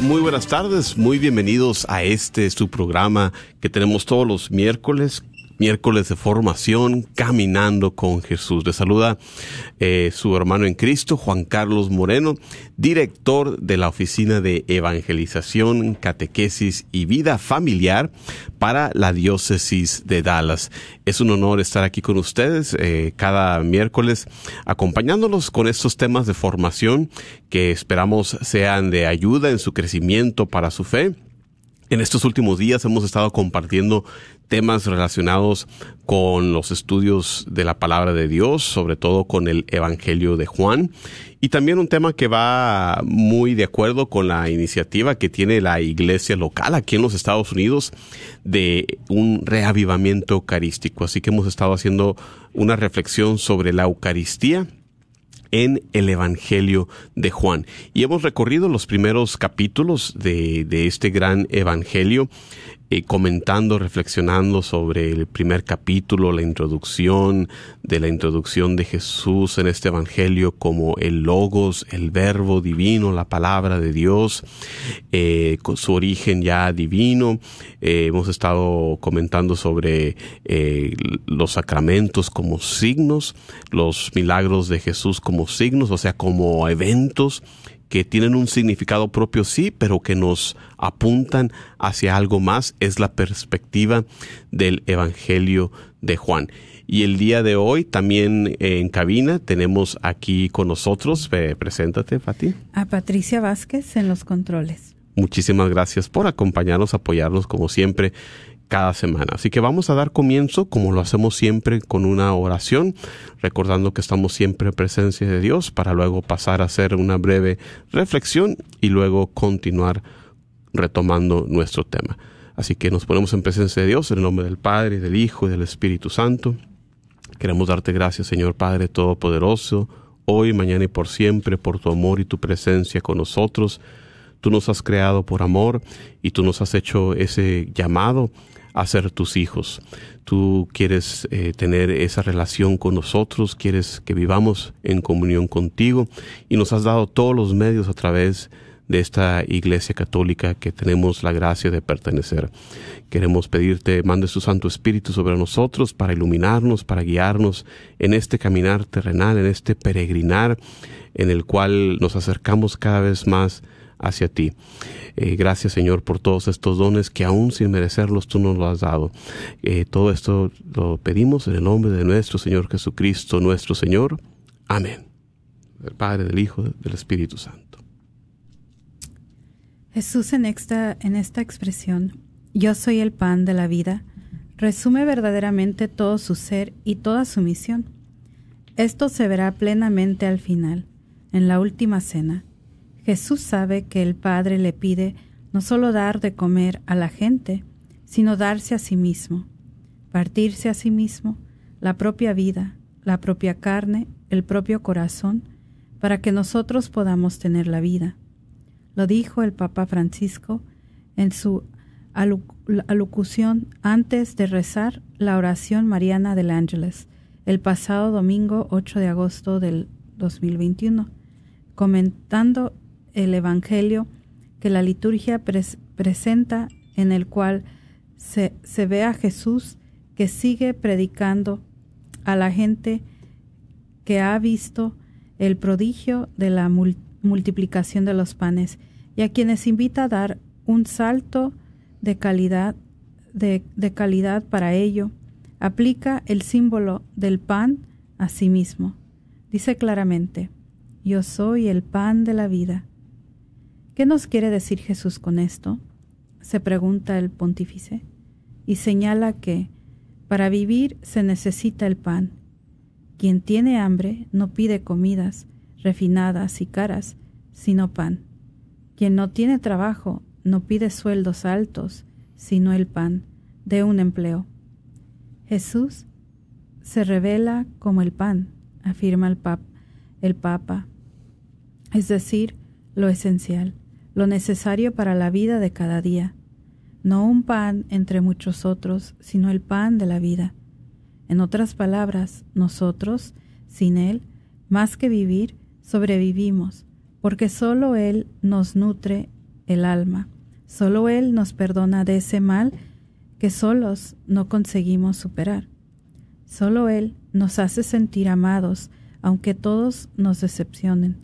Muy buenas tardes, muy bienvenidos a este su programa que tenemos todos los miércoles, miércoles de formación, caminando con Jesús. Le saluda eh, su hermano en Cristo, Juan Carlos Moreno, director de la Oficina de Evangelización, Catequesis y Vida Familiar para la Diócesis de Dallas. Es un honor estar aquí con ustedes eh, cada miércoles acompañándolos con estos temas de formación que esperamos sean de ayuda en su crecimiento para su fe. En estos últimos días hemos estado compartiendo temas relacionados con los estudios de la palabra de Dios, sobre todo con el Evangelio de Juan, y también un tema que va muy de acuerdo con la iniciativa que tiene la iglesia local aquí en los Estados Unidos de un reavivamiento eucarístico. Así que hemos estado haciendo una reflexión sobre la Eucaristía en el Evangelio de Juan. Y hemos recorrido los primeros capítulos de, este gran Evangelio eh, comentando, reflexionando sobre el primer capítulo, la introducción de la introducción de Jesús en este Evangelio como el Logos, el Verbo divino, la palabra de Dios, eh, con su origen ya divino. Eh, hemos estado comentando sobre los sacramentos como signos, los milagros de Jesús como signos, o sea, como eventos que tienen un significado propio, sí, pero que nos apuntan hacia algo más, es la perspectiva del Evangelio de Juan. Y el día de hoy también en cabina tenemos aquí con nosotros, preséntate, Fati. A Patricia Vázquez en los controles. Muchísimas gracias por acompañarnos, apoyarnos como siempre cada semana. Así que vamos a dar comienzo, como lo hacemos siempre, con una oración, recordando que estamos siempre en presencia de Dios, para luego pasar a hacer una breve reflexión y luego continuar retomando nuestro tema. Así que nos ponemos en presencia de Dios, en el nombre del Padre, del Hijo y del Espíritu Santo. Queremos darte gracias, Señor Padre Todopoderoso, hoy, mañana y por siempre, por tu amor y tu presencia con nosotros. Tú nos has creado por amor y tú nos has hecho ese llamado a ser tus hijos. Tú quieres eh, tener esa relación con nosotros, quieres que vivamos en comunión contigo y nos has dado todos los medios a través de esta iglesia católica que tenemos la gracia de pertenecer. Queremos pedirte, mande su Santo Espíritu sobre nosotros para iluminarnos, para guiarnos en este caminar terrenal, en este peregrinar en el cual nos acercamos cada vez más hacia ti. Eh, gracias Señor por todos estos dones que aún sin merecerlos tú nos lo has dado. Eh, todo esto lo pedimos en el nombre de nuestro Señor Jesucristo, nuestro Señor. Amén. Del Padre, del Hijo, del Espíritu Santo. Jesús en esta, en esta expresión, yo soy el pan de la vida, resume verdaderamente todo su ser y toda su misión. Esto se verá plenamente al final, en la última cena, Jesús sabe que el Padre le pide no solo dar de comer a la gente, sino darse a sí mismo, partirse a sí mismo, la propia vida, la propia carne, el propio corazón, para que nosotros podamos tener la vida. Lo dijo el Papa Francisco en su alocución antes de rezar la oración mariana del Ángeles, el pasado domingo 8 de agosto del 2021, comentando el Evangelio que la liturgia presenta en el cual se, ve a Jesús que sigue predicando a la gente que ha visto el prodigio de la multiplicación de los panes y a quienes invita a dar un salto de calidad, de calidad para ello, aplica el símbolo del pan a sí mismo. Dice claramente, yo soy el pan de la vida. ¿Qué nos quiere decir Jesús con esto? se pregunta el pontífice, y señala que para vivir se necesita el pan. Quien tiene hambre no pide comidas refinadas y caras, sino pan. Quien no tiene trabajo no pide sueldos altos, sino el pan de un empleo. Jesús se revela como el pan, afirma el, el Papa, es decir, lo esencial, lo necesario para la vida de cada día, no un pan entre muchos otros, sino el pan de la vida. En otras palabras, nosotros, sin Él, más que vivir, sobrevivimos, porque sólo Él nos nutre el alma, sólo Él nos perdona de ese mal que solos no conseguimos superar. Solo Él nos hace sentir amados, aunque todos nos decepcionen.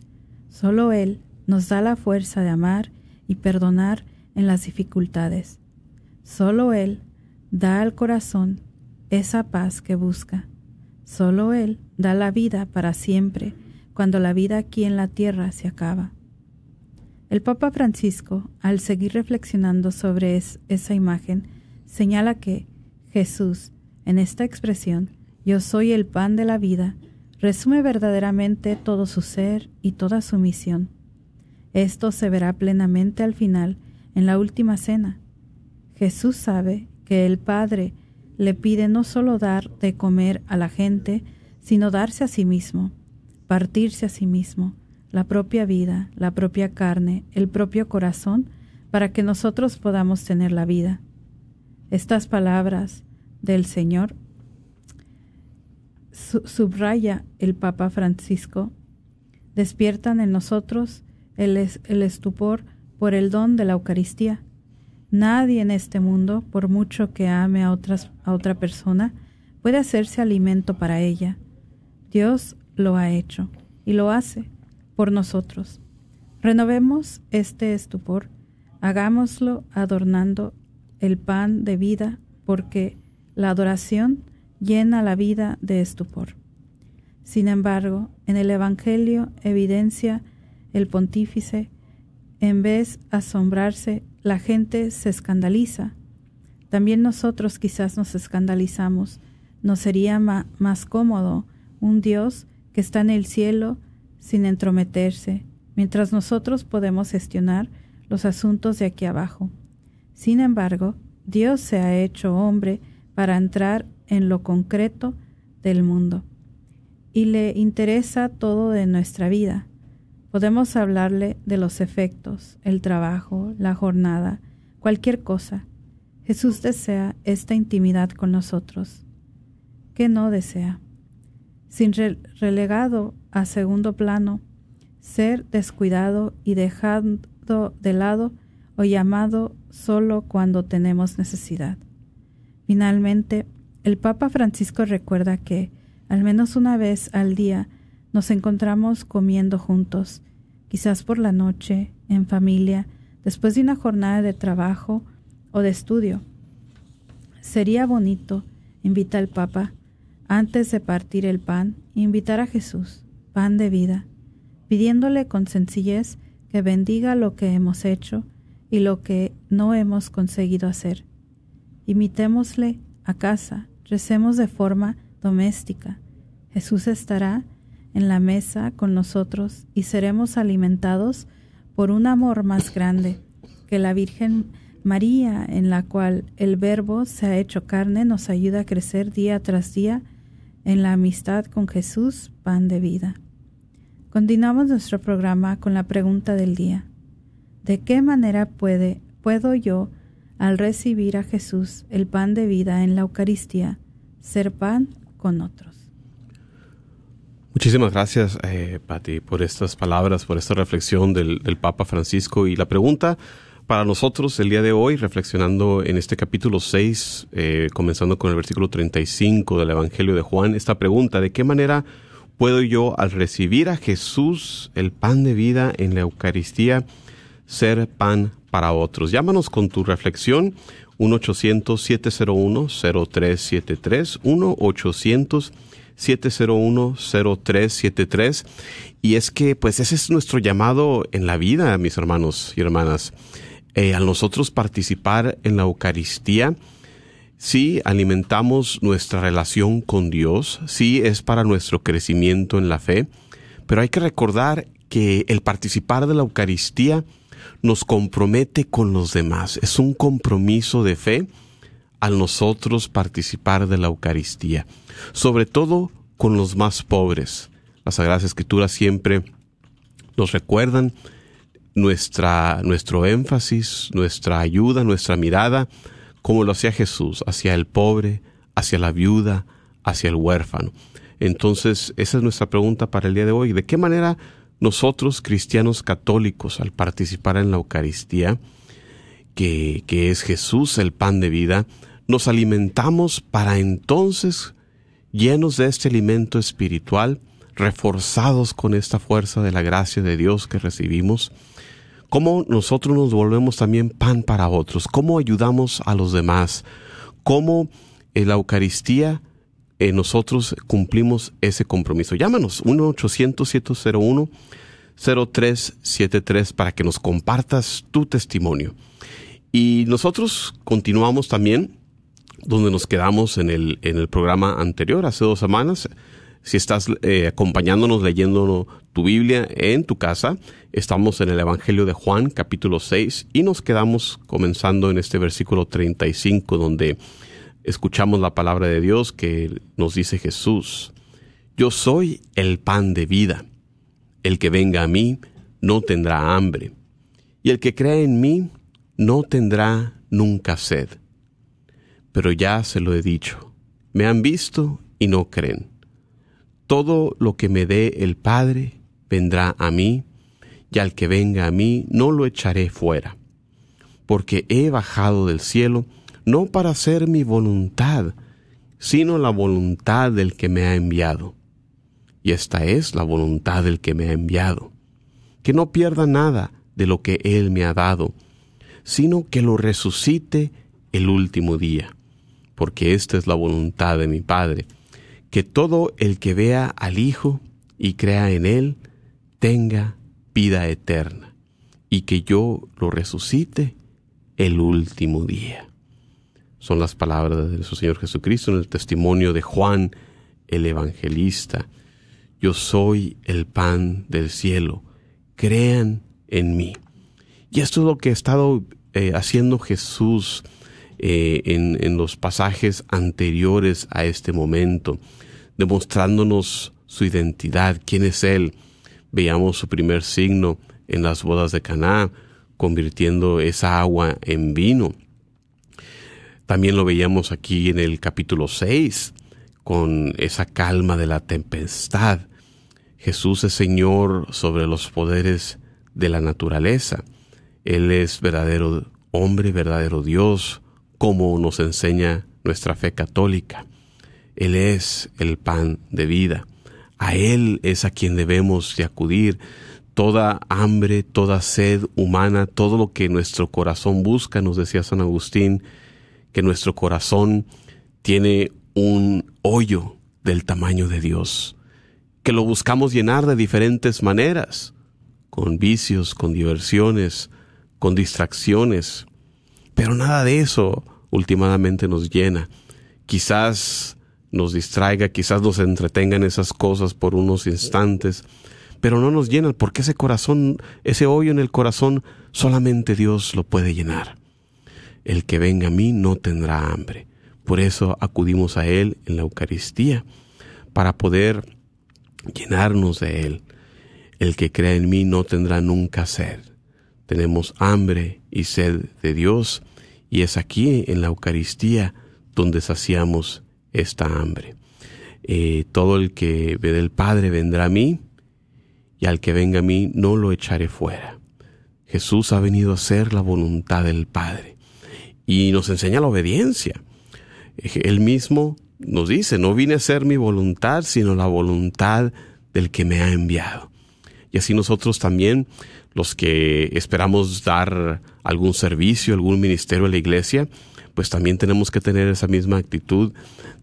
Solo Él nos da la fuerza de amar y perdonar en las dificultades. Solo Él da al corazón esa paz que busca. Solo Él da la vida para siempre cuando la vida aquí en la tierra se acaba. El Papa Francisco, al seguir reflexionando sobre esa imagen, señala que Jesús, en esta expresión, yo soy el pan de la vida, resume verdaderamente todo su ser y toda su misión. Esto se verá plenamente al final, en la última cena, Jesús sabe que el Padre le pide no solo dar de comer a la gente, sino darse a sí mismo, partirse a sí mismo, la propia vida, la propia carne, el propio corazón, para que nosotros podamos tener la vida. Estas palabras del Señor subraya el Papa Francisco, despiertan en nosotros el, estupor por el don de la Eucaristía Nadie en este mundo, por mucho que ame a, otras, a otra persona, puede hacerse alimento para ella. Dios lo ha hecho y lo hace por nosotros. Renovemos este estupor, hagámoslo adornando el pan de vida, porque la adoración llena la vida de estupor. Sin embargo, en el Evangelio evidencia el pontífice, en vez asombrarse la gente se escandaliza. También nosotros quizás nos escandalizamos. ¿No sería más cómodo un Dios que está en el cielo sin entrometerse, mientras nosotros podemos gestionar los asuntos de aquí abajo? Sin embargo, Dios se ha hecho hombre para entrar en lo concreto del mundo y le interesa todo de nuestra vida. Podemos hablarle de los efectos, el trabajo, la jornada, cualquier cosa. Jesús desea esta intimidad con nosotros. ¿Qué no desea? Sin relegado a segundo plano, ser descuidado y dejado de lado o llamado solo cuando tenemos necesidad. Finalmente, el Papa Francisco recuerda que, al menos una vez al día, nos encontramos comiendo juntos, quizás por la noche, en familia, después de una jornada de trabajo o de estudio. Sería bonito, invita el Papa, antes de partir el pan, invitar a Jesús, pan de vida, pidiéndole con sencillez que bendiga lo que hemos hecho y lo que no hemos conseguido hacer. Imitémosle a casa, recemos de forma doméstica. Jesús estará en la mesa con nosotros y seremos alimentados por un amor más grande que la Virgen María, en la cual el Verbo se ha hecho carne, nos ayuda a crecer día tras día en la amistad con Jesús, pan de vida. Continuamos nuestro programa con la pregunta del día. ¿De qué manera puede, puedo yo, al recibir a Jesús, el pan de vida en la Eucaristía, ser pan con otros? Muchísimas gracias, eh, por estas palabras, por esta reflexión del, Papa Francisco. Y la pregunta para nosotros el día de hoy, reflexionando en este capítulo 6, eh, comenzando con el versículo 35 del Evangelio de Juan, esta pregunta, ¿de qué manera puedo yo, al recibir a Jesús, el pan de vida en la Eucaristía, ser pan para otros? Llámanos con tu reflexión. 1-800-701-0373, 1-800 701-0373. Y es que, pues, ese es nuestro llamado en la vida, mis hermanos y hermanas. Eh, al nosotros participar en la Eucaristía, sí alimentamos nuestra relación con Dios, sí es para nuestro crecimiento en la fe, pero hay que recordar que el participar de la Eucaristía nos compromete con los demás. Es un compromiso de fe al nosotros participar de la Eucaristía sobre todo con los más pobres. Las Sagradas Escrituras siempre nos recuerdan nuestra, nuestro énfasis, nuestra ayuda, nuestra mirada, como lo hacía Jesús, hacia el pobre, hacia la viuda, hacia el huérfano. Entonces, esa es nuestra pregunta para el día de hoy. ¿De qué manera nosotros, cristianos católicos, al participar en la Eucaristía, que, es Jesús el pan de vida, nos alimentamos para entonces llenos de este alimento espiritual, reforzados con esta fuerza de la gracia de Dios que recibimos, cómo nosotros nos volvemos también pan para otros, cómo ayudamos a los demás, cómo en la Eucaristía eh, nosotros cumplimos ese compromiso. Llámanos 1-800-701-0373 para que nos compartas tu testimonio. Y nosotros continuamos también donde nos quedamos en el, en el programa anterior, hace dos semanas. Si estás eh, acompañándonos leyendo tu Biblia en tu casa, estamos en el Evangelio de Juan, capítulo 6, y nos quedamos comenzando en este versículo 35, donde escuchamos la palabra de Dios que nos dice Jesús, Yo soy el pan de vida. El que venga a mí no tendrá hambre, y el que cree en mí no tendrá nunca sed pero ya se lo he dicho. Me han visto y no creen. Todo lo que me dé el Padre vendrá a mí, y al que venga a mí no lo echaré fuera, porque he bajado del cielo no para hacer mi voluntad, sino la voluntad del que me ha enviado. Y esta es la voluntad del que me ha enviado, que no pierda nada de lo que Él me ha dado, sino que lo resucite el último día porque esta es la voluntad de mi Padre, que todo el que vea al Hijo y crea en Él tenga vida eterna, y que yo lo resucite el último día. Son las palabras de nuestro Señor Jesucristo en el testimonio de Juan el Evangelista. Yo soy el pan del cielo, crean en mí. Y esto es lo que ha estado eh, haciendo Jesús eh, en, los pasajes anteriores a este momento, demostrándonos su identidad, quién es Él. Veamos su primer signo en las bodas de Caná, convirtiendo esa agua en vino. También lo veíamos aquí en el capítulo 6, con esa calma de la tempestad. Jesús es Señor sobre los poderes de la naturaleza. Él es verdadero hombre, verdadero Dios, como nos enseña nuestra fe católica. Él es el pan de vida. A Él es a quien debemos de acudir. Toda hambre, toda sed humana, todo lo que nuestro corazón busca, nos decía San Agustín, que nuestro corazón tiene un hoyo del tamaño de Dios, que lo buscamos llenar de diferentes maneras, con vicios, con diversiones, con distracciones, pero nada de eso últimamente nos llena. Quizás nos distraiga, quizás nos entretenga en esas cosas por unos instantes, pero no nos llenan porque ese corazón, ese hoyo en el corazón, solamente Dios lo puede llenar. El que venga a mí no tendrá hambre. Por eso acudimos a Él en la Eucaristía, para poder llenarnos de Él. El que crea en mí no tendrá nunca sed tenemos hambre y sed de Dios, y es aquí en la Eucaristía donde saciamos esta hambre. eh, todo el que ve del Padre vendrá a mí, y al que venga a mí no lo echaré fuera. Jesús ha venido a hacer la voluntad del Padre y nos enseña la obediencia. Él mismo nos dice, no vine a hacer mi voluntad, sino la voluntad del que me ha enviado. Y así nosotros también, los que esperamos dar algún servicio, algún ministerio a la iglesia, pues también tenemos que tener esa misma actitud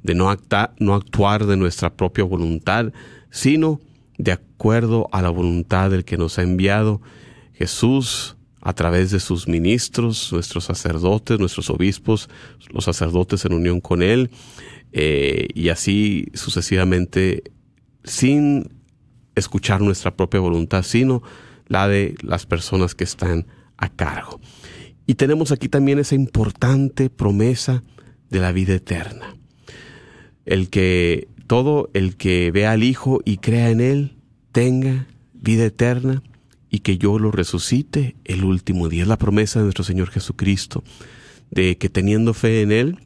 de no, no actuar de nuestra propia voluntad, sino de acuerdo a la voluntad del que nos ha enviado. Jesús, a través de sus ministros, nuestros sacerdotes, nuestros obispos, los sacerdotes en unión con Él, eh, y así sucesivamente, sin escuchar nuestra propia voluntad, sino la de las personas que están a cargo. Y tenemos aquí también esa importante promesa de la vida eterna. El que todo el que vea al Hijo y crea en Él tenga vida eterna y que yo lo resucite el último día. Es la promesa de nuestro Señor Jesucristo, de que teniendo fe en Él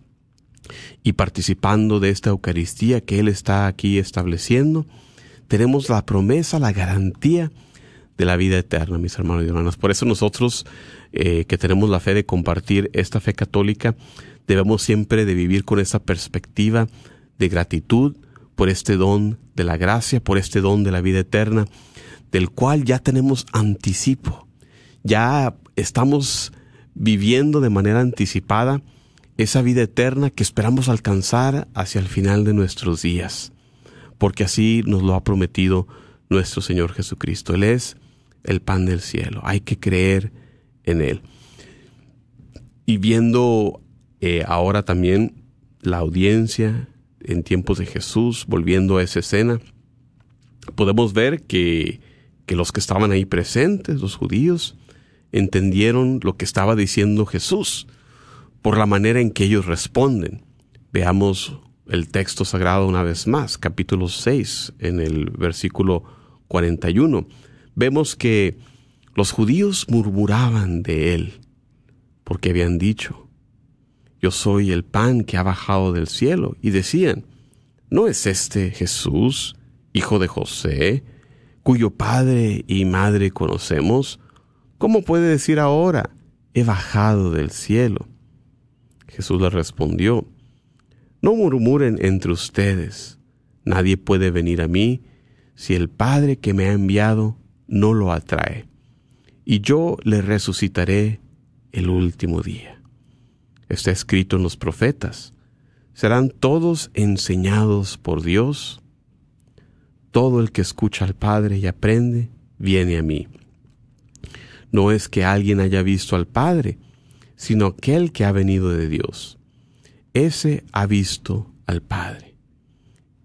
y participando de esta Eucaristía que Él está aquí estableciendo, tenemos la promesa, la garantía de la vida eterna, mis hermanos y hermanas. Por eso nosotros eh, que tenemos la fe de compartir esta fe católica, debemos siempre de vivir con esa perspectiva de gratitud por este don de la gracia, por este don de la vida eterna, del cual ya tenemos anticipo. Ya estamos viviendo de manera anticipada esa vida eterna que esperamos alcanzar hacia el final de nuestros días porque así nos lo ha prometido nuestro Señor Jesucristo. Él es el pan del cielo, hay que creer en Él. Y viendo eh, ahora también la audiencia en tiempos de Jesús, volviendo a esa escena, podemos ver que, que los que estaban ahí presentes, los judíos, entendieron lo que estaba diciendo Jesús por la manera en que ellos responden. Veamos el texto sagrado una vez más, capítulo 6, en el versículo 41. Vemos que los judíos murmuraban de él, porque habían dicho, yo soy el pan que ha bajado del cielo, y decían, ¿no es este Jesús, hijo de José, cuyo padre y madre conocemos? ¿Cómo puede decir ahora, he bajado del cielo? Jesús le respondió, no murmuren entre ustedes. Nadie puede venir a mí si el Padre que me ha enviado no lo atrae. Y yo le resucitaré el último día. Está escrito en los profetas. Serán todos enseñados por Dios. Todo el que escucha al Padre y aprende, viene a mí. No es que alguien haya visto al Padre, sino aquel que ha venido de Dios ese ha visto al Padre.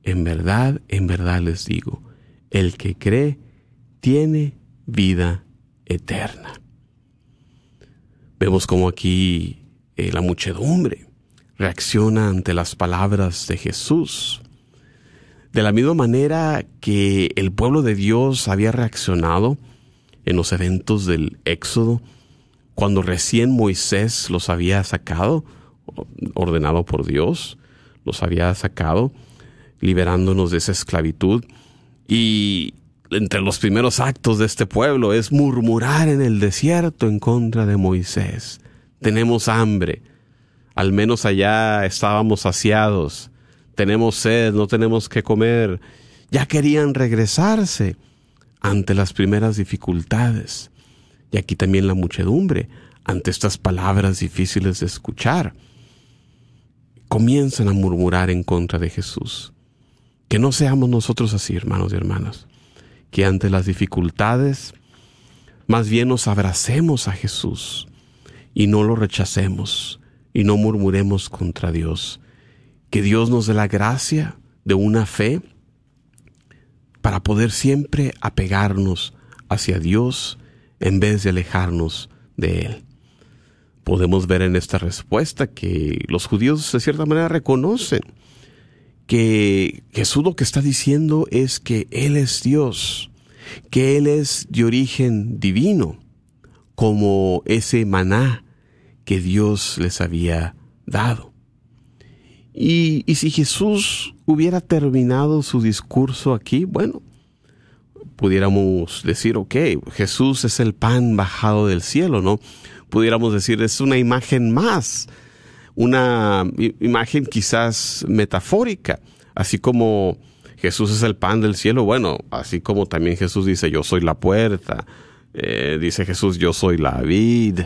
En verdad, en verdad les digo, el que cree tiene vida eterna. Vemos como aquí eh, la muchedumbre reacciona ante las palabras de Jesús. De la misma manera que el pueblo de Dios había reaccionado en los eventos del Éxodo, cuando recién Moisés los había sacado, ordenado por Dios, los había sacado, liberándonos de esa esclavitud. Y entre los primeros actos de este pueblo es murmurar en el desierto en contra de Moisés. Tenemos hambre, al menos allá estábamos saciados, tenemos sed, no tenemos que comer. Ya querían regresarse ante las primeras dificultades. Y aquí también la muchedumbre, ante estas palabras difíciles de escuchar comienzan a murmurar en contra de Jesús. Que no seamos nosotros así, hermanos y hermanas, que ante las dificultades, más bien nos abracemos a Jesús y no lo rechacemos y no murmuremos contra Dios. Que Dios nos dé la gracia de una fe para poder siempre apegarnos hacia Dios en vez de alejarnos de Él podemos ver en esta respuesta que los judíos de cierta manera reconocen que Jesús lo que está diciendo es que Él es Dios, que Él es de origen divino, como ese maná que Dios les había dado. Y, y si Jesús hubiera terminado su discurso aquí, bueno, pudiéramos decir, ok, Jesús es el pan bajado del cielo, ¿no? Pudiéramos decir, es una imagen más, una imagen quizás metafórica, así como Jesús es el pan del cielo, bueno, así como también Jesús dice, yo soy la puerta, eh, dice Jesús, yo soy la vid,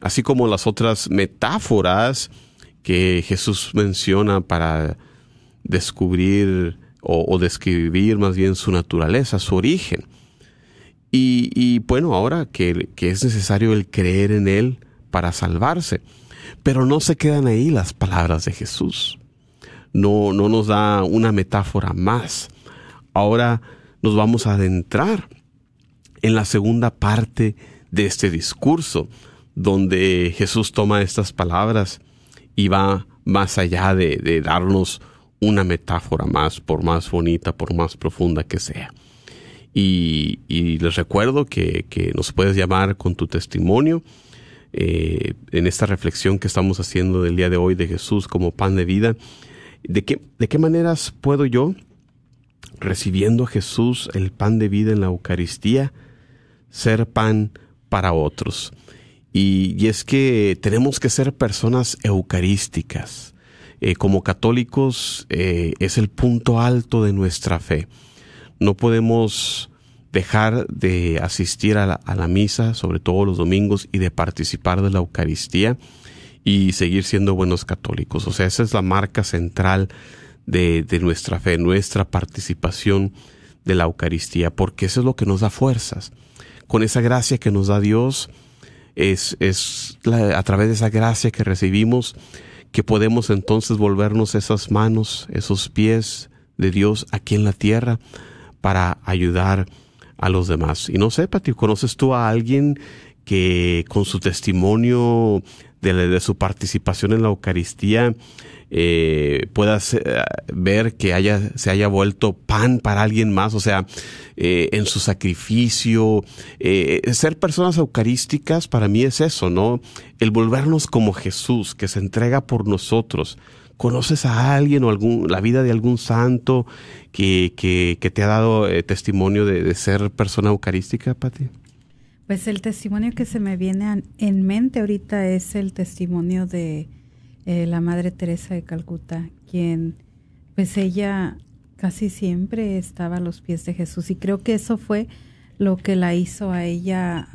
así como las otras metáforas que Jesús menciona para descubrir o, describir más bien su naturaleza, su origen. Y, bueno, ahora que, que, es necesario el creer en Él para salvarse. Pero no se quedan ahí las palabras de Jesús. No, no nos da una metáfora más. Ahora nos vamos a adentrar en la segunda parte de este discurso, donde Jesús toma estas palabras y va más allá de, de darnos una metáfora más, por más bonita, por más profunda que sea. Y, les recuerdo que, nos puedes llamar con tu testimonio eh, en esta reflexión que estamos haciendo del día de hoy de Jesús como pan de vida. ¿De qué, ¿De qué maneras puedo yo, recibiendo a Jesús el pan de vida en la Eucaristía, ser pan para otros? Y, y es que tenemos que ser personas eucarísticas eh, como católicos eh, es el punto alto de nuestra fe. No podemos dejar de asistir a la, misa, sobre todo los domingos, y de participar de la Eucaristía y seguir siendo buenos católicos. O sea, esa es la marca central de, de nuestra fe, nuestra participación de la Eucaristía, porque eso es lo que nos da fuerzas. Con esa gracia que nos da Dios, es, es a través de esa gracia que recibimos, que podemos entonces volvernos esas manos, esos pies de Dios aquí en la tierra para ayudar a los demás. Y no sé, Pati, ¿conoces tú a alguien que con su testimonio de, de su participación en la Eucaristía eh, puedas eh, ver que haya, se haya vuelto pan para alguien más, o sea, eh, en su sacrificio. Eh, ser personas eucarísticas para mí es eso, ¿no? El volvernos como Jesús, que se entrega por nosotros. ¿Conoces a alguien o algún, la vida de algún santo que, que, te ha dado testimonio de, ser persona eucarística, Pati? Pues el testimonio que se me viene en mente ahorita es el testimonio de eh, la Madre Teresa de Calcuta, quien pues ella casi siempre estaba a los pies de Jesús y creo que eso fue lo que la hizo a ella,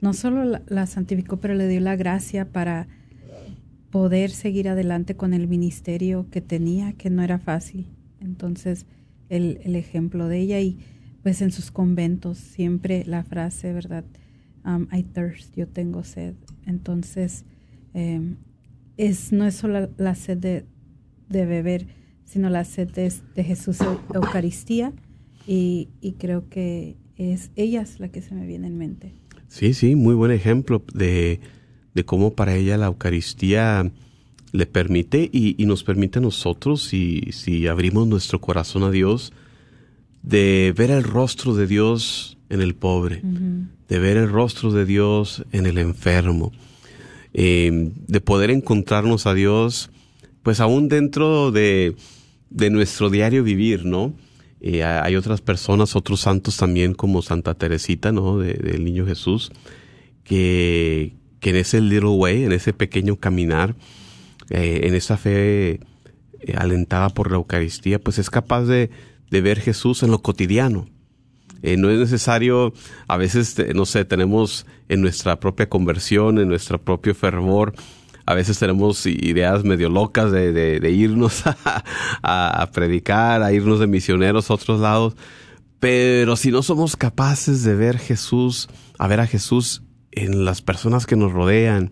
no solo la, santificó, pero le dio la gracia para poder seguir adelante con el ministerio que tenía, que no era fácil. Entonces, el, el ejemplo de ella y pues en sus conventos siempre la frase, ¿verdad? I thirst, yo tengo sed. Entonces, eh, es, no es solo la sed de, beber, sino la sed de, Jesús Eucaristía y, creo que es ella es la que se me viene en mente. Sí, sí, muy buen ejemplo de, cómo para ella la Eucaristía le permite y, nos permite a nosotros, si, si abrimos nuestro corazón a Dios, de ver el rostro de Dios en el pobre, de ver el rostro de Dios en el enfermo, eh, de poder encontrarnos a Dios, pues aún dentro de, de nuestro diario vivir, ¿no? Eh, hay otras personas, otros santos también como Santa Teresita, ¿no? del Niño Jesús, que, que en ese little way, en ese pequeño caminar, eh, en esa fe alentada por la Eucaristía, pues es capaz de, ver Jesús en lo cotidiano, eh, no es necesario, a veces, no sé, tenemos en nuestra propia conversión, en nuestro propio fervor, a veces tenemos ideas medio locas de, de, irnos a, predicar, a irnos de misioneros a otros lados, pero si no somos capaces de ver Jesús, a ver a Jesús en las personas que nos rodean,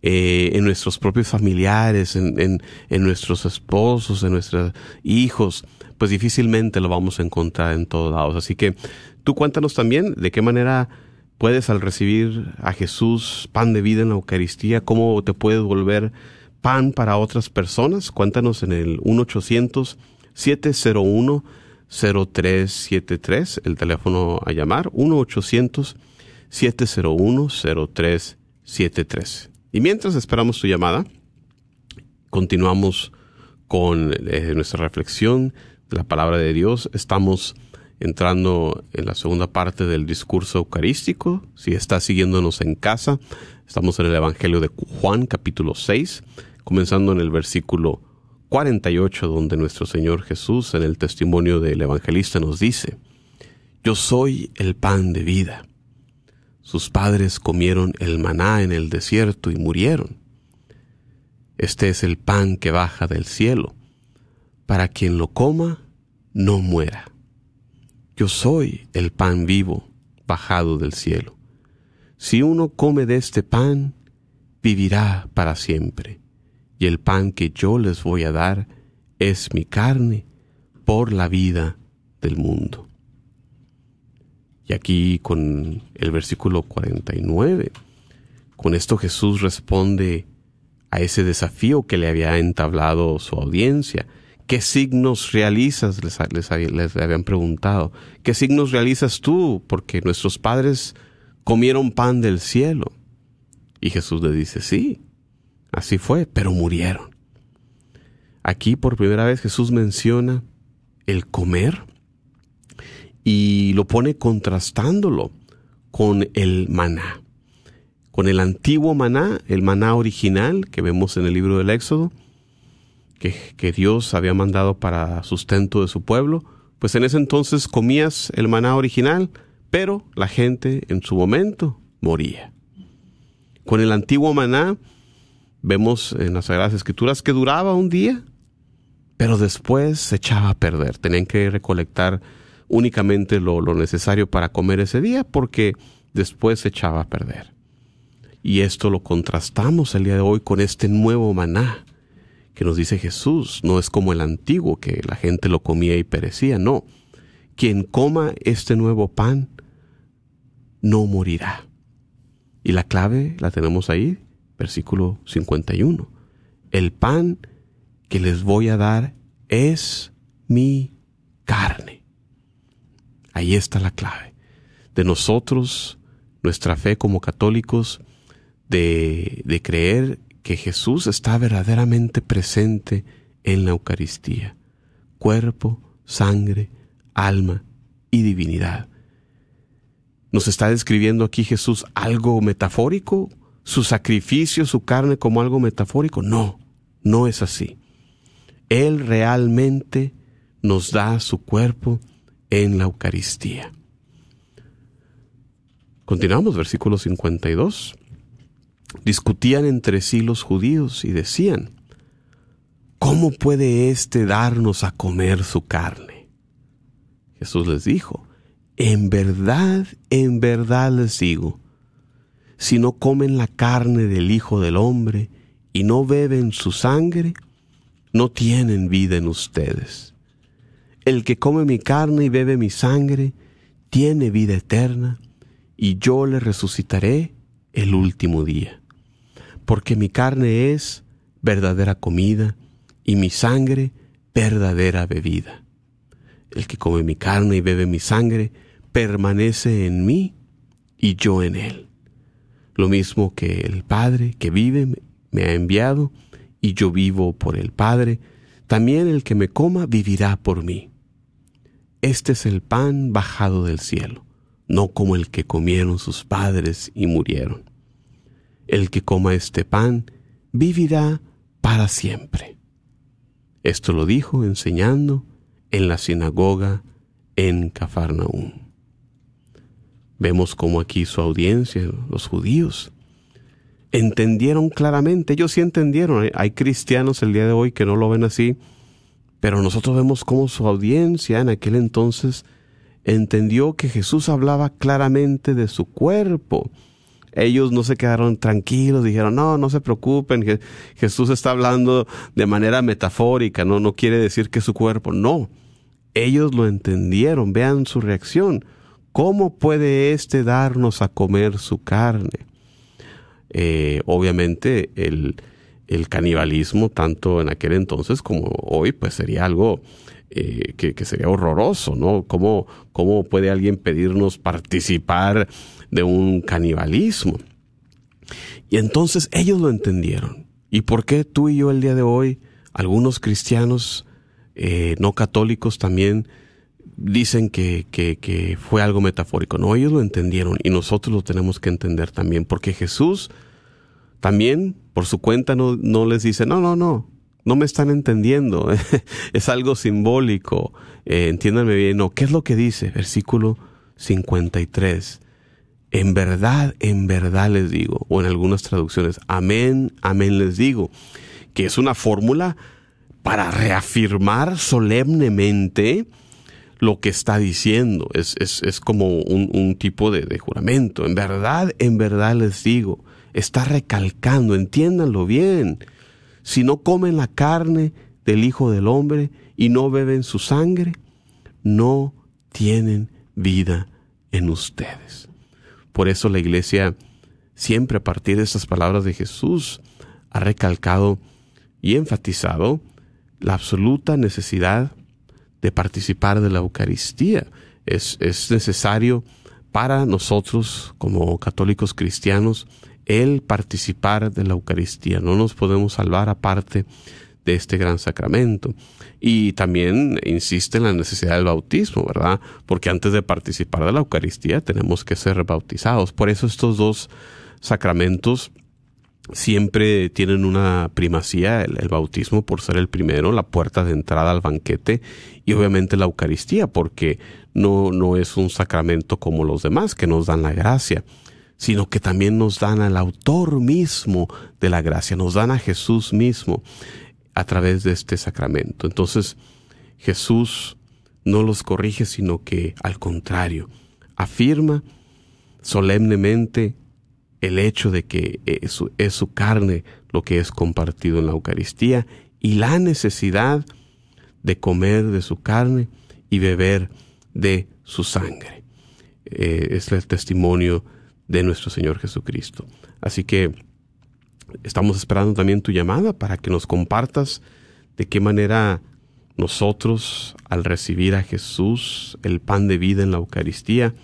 eh, en nuestros propios familiares, en, en, en, nuestros esposos, en nuestros hijos, pues difícilmente lo vamos a encontrar en todos lados. Así que tú cuéntanos también de qué manera puedes al recibir a Jesús pan de vida en la Eucaristía, cómo te puedes volver pan para otras personas. Cuéntanos en el 1-800-701-0373, el teléfono a llamar, 1-800-701-0373. Y mientras esperamos tu llamada, continuamos con eh, nuestra reflexión de la palabra de Dios. Estamos entrando en la segunda parte del discurso eucarístico. Si está siguiéndonos en casa, estamos en el Evangelio de Juan capítulo 6, comenzando en el versículo 48, donde nuestro Señor Jesús en el testimonio del evangelista nos dice, Yo soy el pan de vida. Sus padres comieron el maná en el desierto y murieron. Este es el pan que baja del cielo, para quien lo coma no muera. Yo soy el pan vivo bajado del cielo. Si uno come de este pan, vivirá para siempre. Y el pan que yo les voy a dar es mi carne por la vida del mundo. Y aquí con el versículo 49, con esto Jesús responde a ese desafío que le había entablado su audiencia. ¿Qué signos realizas? Les, habían preguntado. ¿Qué signos realizas tú? Porque nuestros padres comieron pan del cielo. Y Jesús le dice, sí, así fue, pero murieron. Aquí por primera vez Jesús menciona el comer y lo pone contrastándolo con el maná. Con el antiguo maná, el maná original que vemos en el libro del Éxodo, que, que, Dios había mandado para sustento de su pueblo, pues en ese entonces comías el maná original, pero la gente en su momento moría. Con el antiguo maná, vemos en las Sagradas Escrituras que duraba un día, pero después se echaba a perder. Tenían que recolectar únicamente lo, necesario para comer ese día porque después se echaba a perder. Y esto lo contrastamos el día de hoy con este nuevo maná que nos dice Jesús. No es como el antiguo que la gente lo comía y perecía, no. Quien coma este nuevo pan no morirá. Y la clave la tenemos ahí, versículo 51. El pan que les voy a dar es mi carne. Ahí está la clave. De nosotros, nuestra fe como católicos, de, de creer que Jesús está verdaderamente presente en la Eucaristía. Cuerpo, sangre, alma y divinidad. ¿Nos está describiendo aquí Jesús algo metafórico? ¿Su sacrificio, su carne como algo metafórico? No, no es así. Él realmente nos da su cuerpo en la Eucaristía. Continuamos, versículo 52. Discutían entre sí los judíos y decían, ¿cómo puede éste darnos a comer su carne? Jesús les dijo, en verdad, en verdad les digo, si no comen la carne del Hijo del Hombre y no beben su sangre, no tienen vida en ustedes. El que come mi carne y bebe mi sangre, tiene vida eterna, y yo le resucitaré el último día. Porque mi carne es verdadera comida, y mi sangre verdadera bebida. El que come mi carne y bebe mi sangre, permanece en mí y yo en él. Lo mismo que el Padre que vive me ha enviado, y yo vivo por el Padre, también el que me coma vivirá por mí. Este es el pan bajado del cielo, no como el que comieron sus padres y murieron. El que coma este pan vivirá para siempre. Esto lo dijo enseñando en la sinagoga en Cafarnaúm. Vemos cómo aquí su audiencia, los judíos, entendieron claramente, ellos sí entendieron, hay cristianos el día de hoy que no lo ven así, pero nosotros vemos cómo su audiencia en aquel entonces entendió que Jesús hablaba claramente de su cuerpo. Ellos no se quedaron tranquilos, dijeron, no, no se preocupen, Jesús está hablando de manera metafórica, no, no quiere decir que su cuerpo, no. Ellos lo entendieron, vean su reacción. ¿Cómo puede éste darnos a comer su carne? Eh, obviamente el, el canibalismo, tanto en aquel entonces como hoy, pues sería algo eh, que, sería horroroso, ¿no? ¿Cómo, ¿Cómo puede alguien pedirnos participar de un canibalismo? Y entonces ellos lo entendieron. ¿Y por qué tú y yo el día de hoy algunos cristianos eh, no católicos también dicen que, que, fue algo metafórico. No, ellos lo entendieron y nosotros lo tenemos que entender también, porque Jesús también por su cuenta no, no les dice, no, no, no, no me están entendiendo, es algo simbólico, eh, entiéndanme bien, no, ¿qué es lo que dice? Versículo 53. En verdad, en verdad les digo, o en algunas traducciones, amén, amén les digo, que es una fórmula para reafirmar solemnemente lo que está diciendo. Es, es, es como un, un tipo de, de, juramento. En verdad, en verdad les digo. Está recalcando, entiéndanlo bien. Si no comen la carne del Hijo del Hombre y no beben su sangre, no tienen vida en ustedes. Por eso la iglesia, siempre a partir de estas palabras de Jesús, ha recalcado y enfatizado la absoluta necesidad de participar de la Eucaristía. Es, es necesario para nosotros como católicos cristianos el participar de la Eucaristía. No nos podemos salvar aparte de este gran sacramento. Y también insiste en la necesidad del bautismo, ¿verdad? Porque antes de participar de la Eucaristía tenemos que ser bautizados. Por eso estos dos sacramentos siempre tienen una primacía, el, bautismo por ser el primero, la puerta de entrada al banquete y obviamente la Eucaristía porque no, no es un sacramento como los demás que nos dan la gracia, sino que también nos dan al autor mismo de la gracia, nos dan a Jesús mismo a través de este sacramento. Entonces Jesús no los corrige, sino que al contrario, afirma solemnemente el hecho de que es su, es su carne lo que es compartido en la Eucaristía y la necesidad de comer de su carne y beber de su sangre. Eh, es el testimonio de nuestro Señor Jesucristo. Así que estamos esperando también tu llamada para que nos compartas de qué manera nosotros, al recibir a Jesús, el pan de vida en la Eucaristía,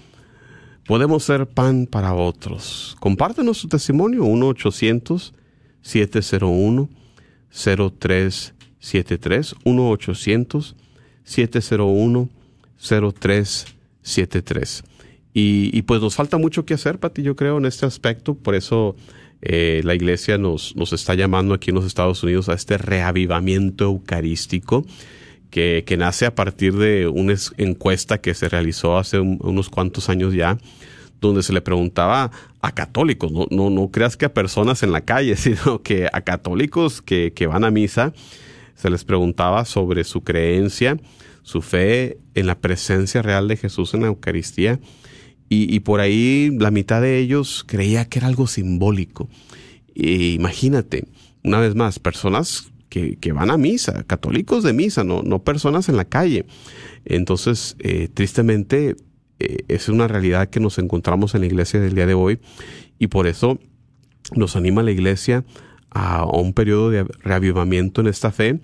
podemos ser pan para otros. Compártenos tu testimonio 1-800-701-0373. 1-800-701-0373. Y, y pues nos falta mucho que hacer, Pati, yo creo, en este aspecto. Por eso eh, la iglesia nos, nos está llamando aquí en los Estados Unidos a este reavivamiento eucarístico que, nace a partir de una encuesta que se realizó hace unos cuantos años ya, donde se le preguntaba a católicos, no, no, no creas que a personas en la calle, sino que a católicos que, que van a misa, se les preguntaba sobre su creencia, su fe en la presencia real de Jesús en la Eucaristía. Y, y, por ahí la mitad de ellos creía que era algo simbólico. E imagínate, una vez más, personas que, van a misa, católicos de misa, no, no personas en la calle. Entonces, eh, tristemente, eh, es una realidad que nos encontramos en la iglesia del día de hoy y por eso nos anima la iglesia a, un periodo de reavivamiento en esta fe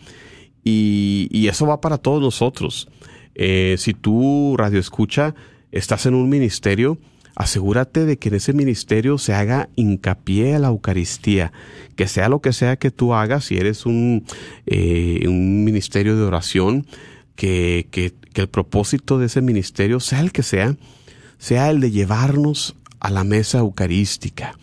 y, y eso va para todos nosotros. Eh, si tú, radio escucha, estás en un ministerio, asegúrate de que en ese ministerio se haga hincapié a la Eucaristía, que sea lo que sea que tú hagas, si eres un, eh, un ministerio de oración, que, que, el propósito de ese ministerio, sea el que sea, sea el de llevarnos a la mesa eucarística,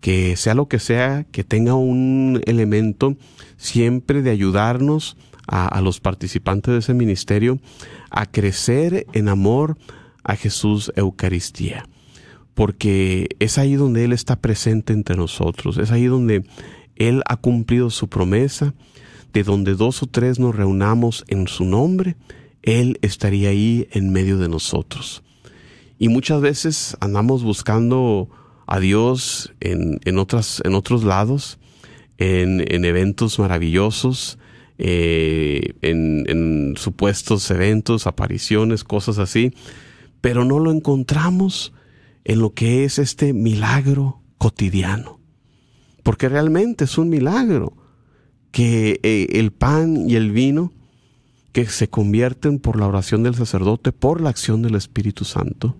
que sea lo que sea, que tenga un elemento siempre de ayudarnos a los participantes de ese ministerio a crecer en amor a Jesús Eucaristía porque es ahí donde Él está presente entre nosotros, es ahí donde Él ha cumplido su promesa, de donde dos o tres nos reunamos en su nombre, Él estaría ahí en medio de nosotros. Y muchas veces andamos buscando a Dios en, en, otras, en otros lados, en, en eventos maravillosos, eh, en, en supuestos eventos, apariciones, cosas así, pero no lo encontramos en lo que es este milagro cotidiano. Porque realmente es un milagro que eh, el pan y el vino que se convierten por la oración del sacerdote, por la acción del Espíritu Santo,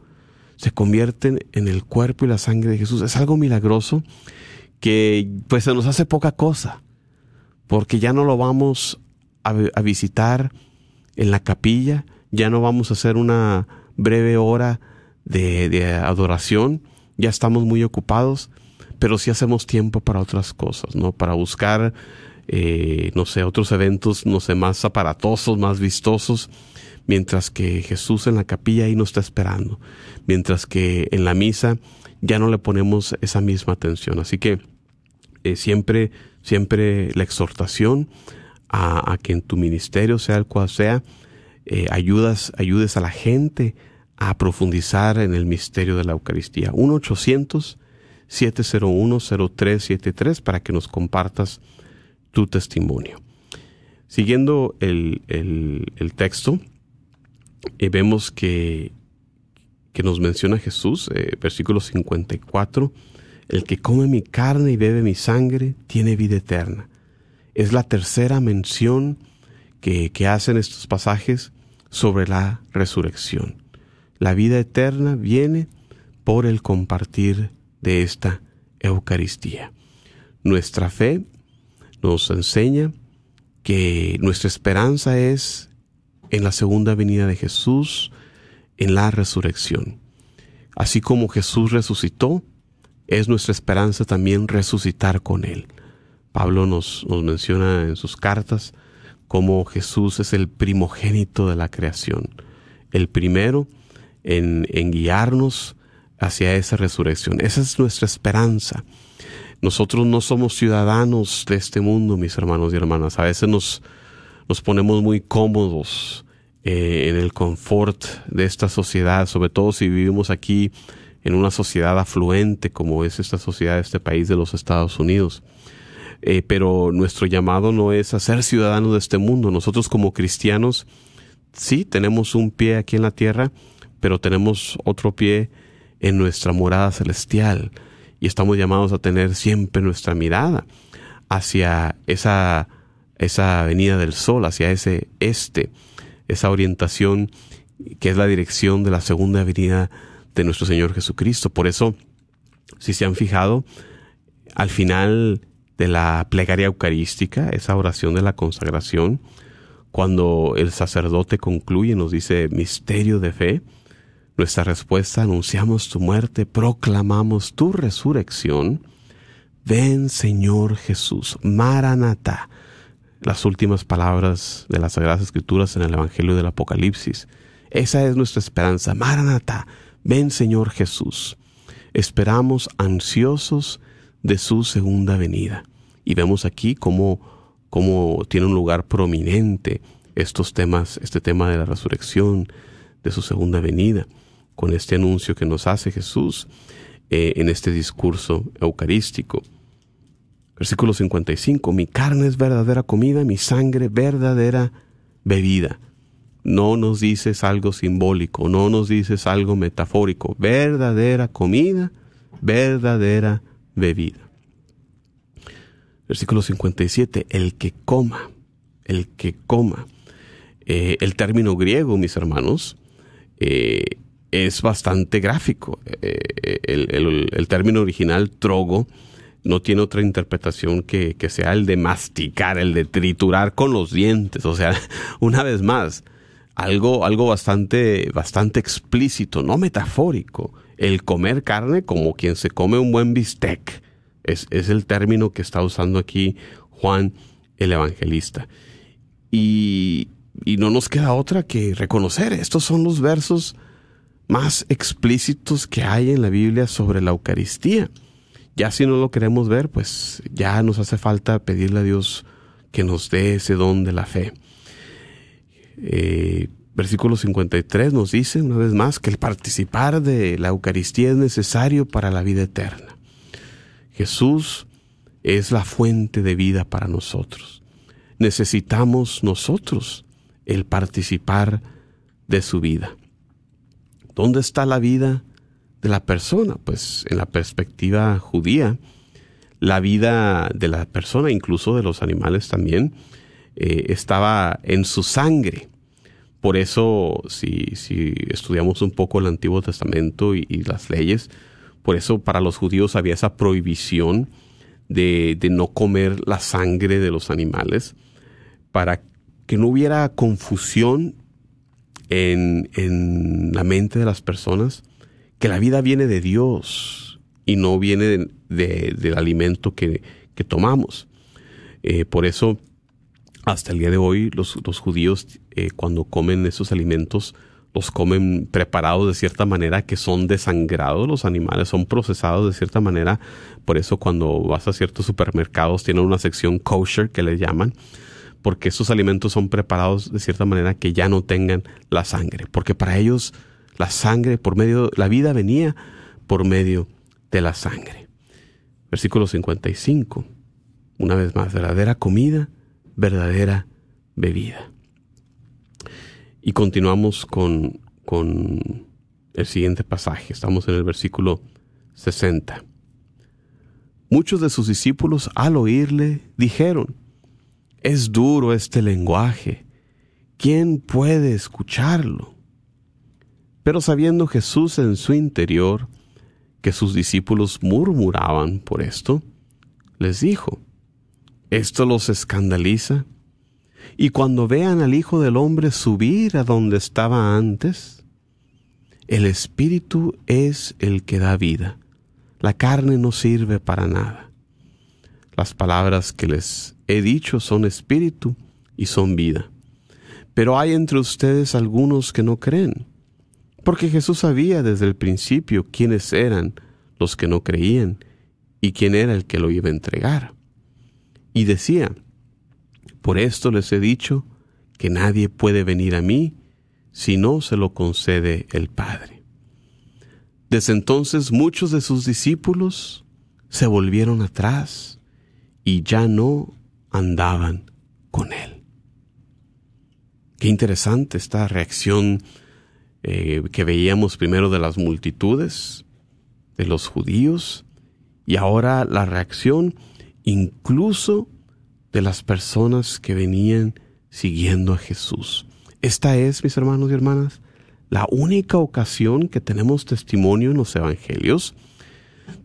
se convierten en el cuerpo y la sangre de Jesús. Es algo milagroso que pues se nos hace poca cosa, porque ya no lo vamos a, a visitar en la capilla, ya no vamos a hacer una breve hora de, adoración, ya estamos muy ocupados, pero sí hacemos tiempo para otras cosas, ¿no? Para buscar, eh, no sé, otros eventos, no sé, más aparatosos, más vistosos, mientras que Jesús en la capilla ahí nos está esperando, mientras que en la misa ya no le ponemos esa misma atención. Así que eh, siempre, siempre la exhortación a, a, que en tu ministerio, sea el cual sea, eh, ayudas, ayudes a la gente a profundizar en el misterio de la Eucaristía. 1-800-701-0373 para que nos compartas tu testimonio. Siguiendo el, el, texto, eh, vemos que, que nos menciona Jesús, eh, versículo 54, el que come mi carne y bebe mi sangre tiene vida eterna. Es la tercera mención que, que hacen estos pasajes sobre la resurrección. La vida eterna viene por el compartir de esta Eucaristía. Nuestra fe nos enseña que nuestra esperanza es en la segunda venida de Jesús, en la resurrección. Así como Jesús resucitó, es nuestra esperanza también resucitar con Él. Pablo nos, nos menciona en sus cartas cómo Jesús es el primogénito de la creación, el primero en, guiarnos hacia esa resurrección. Esa es nuestra esperanza. Nosotros no somos ciudadanos de este mundo, mis hermanos y hermanas. A veces nos, nos ponemos muy cómodos eh, en el confort de esta sociedad, sobre todo si vivimos aquí en una sociedad afluente como es esta sociedad este país de los Estados Unidos. Eh, pero nuestro llamado no es a ser ciudadanos de este mundo. Nosotros como cristianos sí tenemos un pie aquí en la tierra, pero tenemos otro pie en nuestra morada celestial y estamos llamados a tener siempre nuestra mirada hacia esa, esa venida del sol, hacia ese este, esa orientación que es la dirección de la segunda venida de nuestro Señor Jesucristo. Por eso, si se han fijado, al final de la plegaria eucarística, esa oración de la consagración, cuando el sacerdote concluye, nos dice misterio de fe, nuestra respuesta, anunciamos tu muerte, proclamamos tu resurrección. Ven Señor Jesús, Maranatá. Las últimas palabras de las Sagradas Escrituras en el Evangelio del Apocalipsis. Esa es nuestra esperanza. Maranatá, ven Señor Jesús. Esperamos ansiosos de su segunda venida. Y vemos aquí cómo, cómo tiene un lugar prominente estos temas, este tema de la resurrección, de su segunda venida con este anuncio que nos hace Jesús eh, en este discurso eucarístico. Versículo 55, mi carne es verdadera comida, mi sangre verdadera bebida. No nos dices algo simbólico, no nos dices algo metafórico, verdadera comida, verdadera bebida. Versículo 57, el que coma, el que coma. Eh, el término griego, mis hermanos, eh, es bastante gráfico. Eh, eh, el, término original trogo no tiene otra interpretación que, que, sea el de masticar, el de triturar con los dientes. O sea, una vez más, algo, algo bastante, bastante explícito, no metafórico. El comer carne como quien se come un buen bistec. Es, es el término que está usando aquí Juan el Evangelista. Y, y no nos queda otra que reconocer, estos son los versos más explícitos que hay en la Biblia sobre la Eucaristía. Ya si no lo queremos ver, pues ya nos hace falta pedirle a Dios que nos dé ese don de la fe. Eh, versículo 53 nos dice una vez más que el participar de la Eucaristía es necesario para la vida eterna. Jesús es la fuente de vida para nosotros. Necesitamos nosotros el participar de su vida. ¿Dónde está la vida de la persona? Pues en la perspectiva judía, la vida de la persona, incluso de los animales también, eh, estaba en su sangre. Por eso, si, si, estudiamos un poco el Antiguo Testamento y, y, las leyes, por eso para los judíos había esa prohibición de, de no comer la sangre de los animales para que no hubiera confusión en, en, la mente de las personas, que la vida viene de Dios y no viene de, del alimento que, que tomamos. Eh, por eso, hasta el día de hoy, los, los judíos, eh, cuando comen esos alimentos, los comen preparados de cierta manera, que son desangrados los animales, son procesados de cierta manera. Por eso cuando vas a ciertos supermercados tienen una sección kosher que le llaman, porque esos alimentos son preparados de cierta manera que ya no tengan la sangre, porque para ellos la sangre por medio, la vida venía por medio de la sangre. Versículo 55. Una vez más, verdadera comida, verdadera bebida. Y continuamos con, con el siguiente pasaje. Estamos en el versículo 60. Muchos de sus discípulos al oírle dijeron, es duro este lenguaje, ¿quién puede escucharlo? Pero sabiendo Jesús en su interior que sus discípulos murmuraban por esto, les dijo, ¿esto los escandaliza? Y cuando vean al Hijo del Hombre subir a donde estaba antes, el Espíritu es el que da vida, la carne no sirve para nada. Las palabras que les he dicho son espíritu y son vida. Pero hay entre ustedes algunos que no creen, porque Jesús sabía desde el principio quiénes eran los que no creían y quién era el que lo iba a entregar. Y decía, por esto les he dicho que nadie puede venir a mí si no se lo concede el Padre. Desde entonces muchos de sus discípulos se volvieron atrás y ya no andaban con él. Qué interesante esta reacción eh, que veíamos primero de las multitudes, de los judíos, y ahora la reacción incluso de las personas que venían siguiendo a Jesús. Esta es, mis hermanos y hermanas, la única ocasión que tenemos testimonio en los evangelios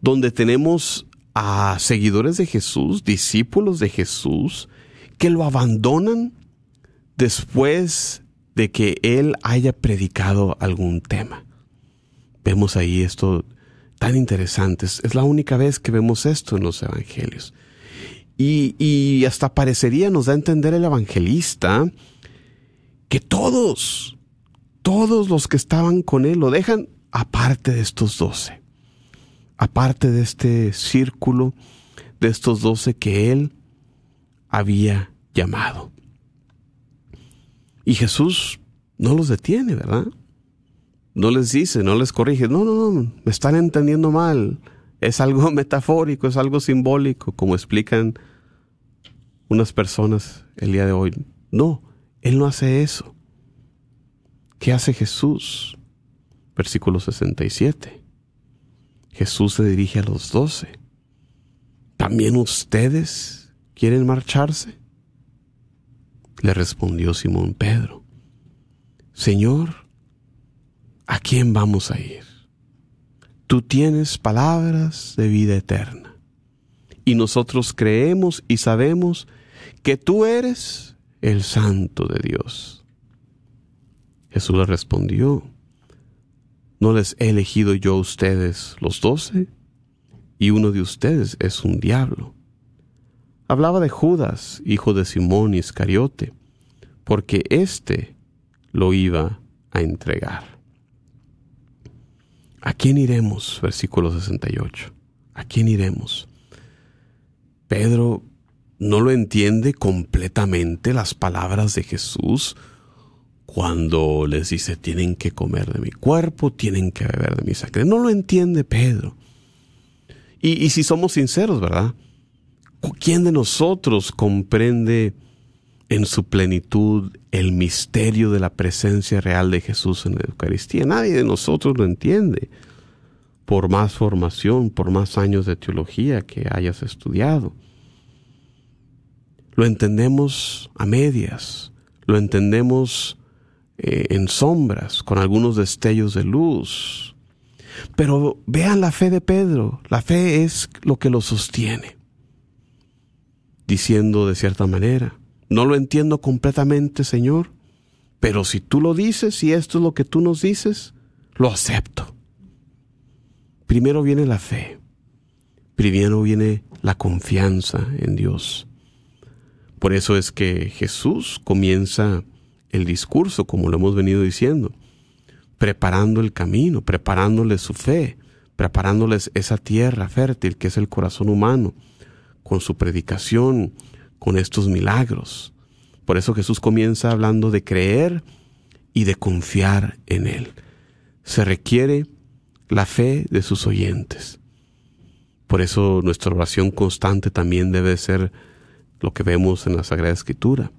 donde tenemos a seguidores de Jesús, discípulos de Jesús, que lo abandonan después de que Él haya predicado algún tema. Vemos ahí esto tan interesante. Es la única vez que vemos esto en los evangelios. Y, y hasta parecería, nos da a entender el evangelista, que todos, todos los que estaban con Él lo dejan aparte de estos doce aparte de este círculo de estos doce que él había llamado. Y Jesús no los detiene, ¿verdad? No les dice, no les corrige, no, no, no, me están entendiendo mal, es algo metafórico, es algo simbólico, como explican unas personas el día de hoy. No, Él no hace eso. ¿Qué hace Jesús? Versículo 67. Jesús se dirige a los doce. ¿También ustedes quieren marcharse? Le respondió Simón Pedro, Señor, ¿a quién vamos a ir? Tú tienes palabras de vida eterna, y nosotros creemos y sabemos que tú eres el Santo de Dios. Jesús le respondió, ¿No les he elegido yo a ustedes los doce? Y uno de ustedes es un diablo. Hablaba de Judas, hijo de Simón Iscariote, porque éste lo iba a entregar. ¿A quién iremos? Versículo 68. ¿A quién iremos? Pedro no lo entiende completamente las palabras de Jesús cuando les dice tienen que comer de mi cuerpo, tienen que beber de mi sangre. No lo entiende Pedro. Y, si somos sinceros, ¿verdad? ¿Quién de nosotros comprende en su plenitud el misterio de la presencia real de Jesús en la Eucaristía? Nadie de nosotros lo entiende. Por más formación, por más años de teología que hayas estudiado. Lo entendemos a medias, lo entendemos eh, en sombras, con algunos destellos de luz. Pero vean la fe de Pedro, la fe es lo que lo sostiene. diciendo de cierta manera, no lo entiendo completamente, Señor, pero si tú lo dices y esto es lo que tú nos dices, lo acepto. Primero viene la fe, primero viene la confianza en Dios. Por eso es que Jesús comienza el discurso, como lo hemos venido diciendo, preparando el camino, preparándoles su fe, preparándoles esa tierra fértil que es el corazón humano, con su predicación, con estos milagros. Por eso Jesús comienza hablando de creer y de confiar en Él. Se requiere la fe de sus oyentes. Por eso nuestra oración constante también debe ser lo que vemos en la Sagrada Escritura.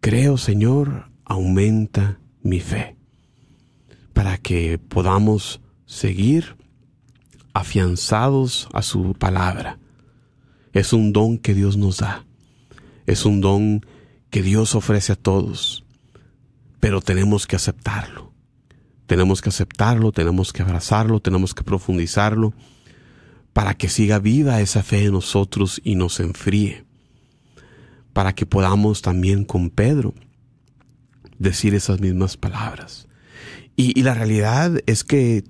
Creo, Señor, aumenta mi fe, para que podamos seguir afianzados a su palabra. Es un don que Dios nos da. Es un don que Dios ofrece a todos, pero tenemos que aceptarlo. Tenemos que aceptarlo, tenemos que abrazarlo, tenemos que profundizarlo para que siga viva esa fe en nosotros y nos enfríe, para que podamos también con Pedro decir esas mismas palabras. Y, la realidad es que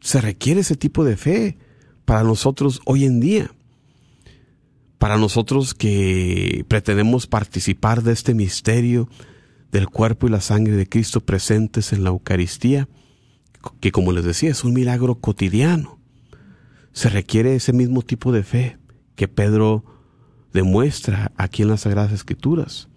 se requiere ese tipo de fe para nosotros hoy en día para nosotros que pretendemos participar de este misterio del cuerpo y la sangre de Cristo presentes en la Eucaristía, que como les decía es un milagro cotidiano. Se requiere ese mismo tipo de fe que Pedro demuestra aquí en las Sagradas Escrituras.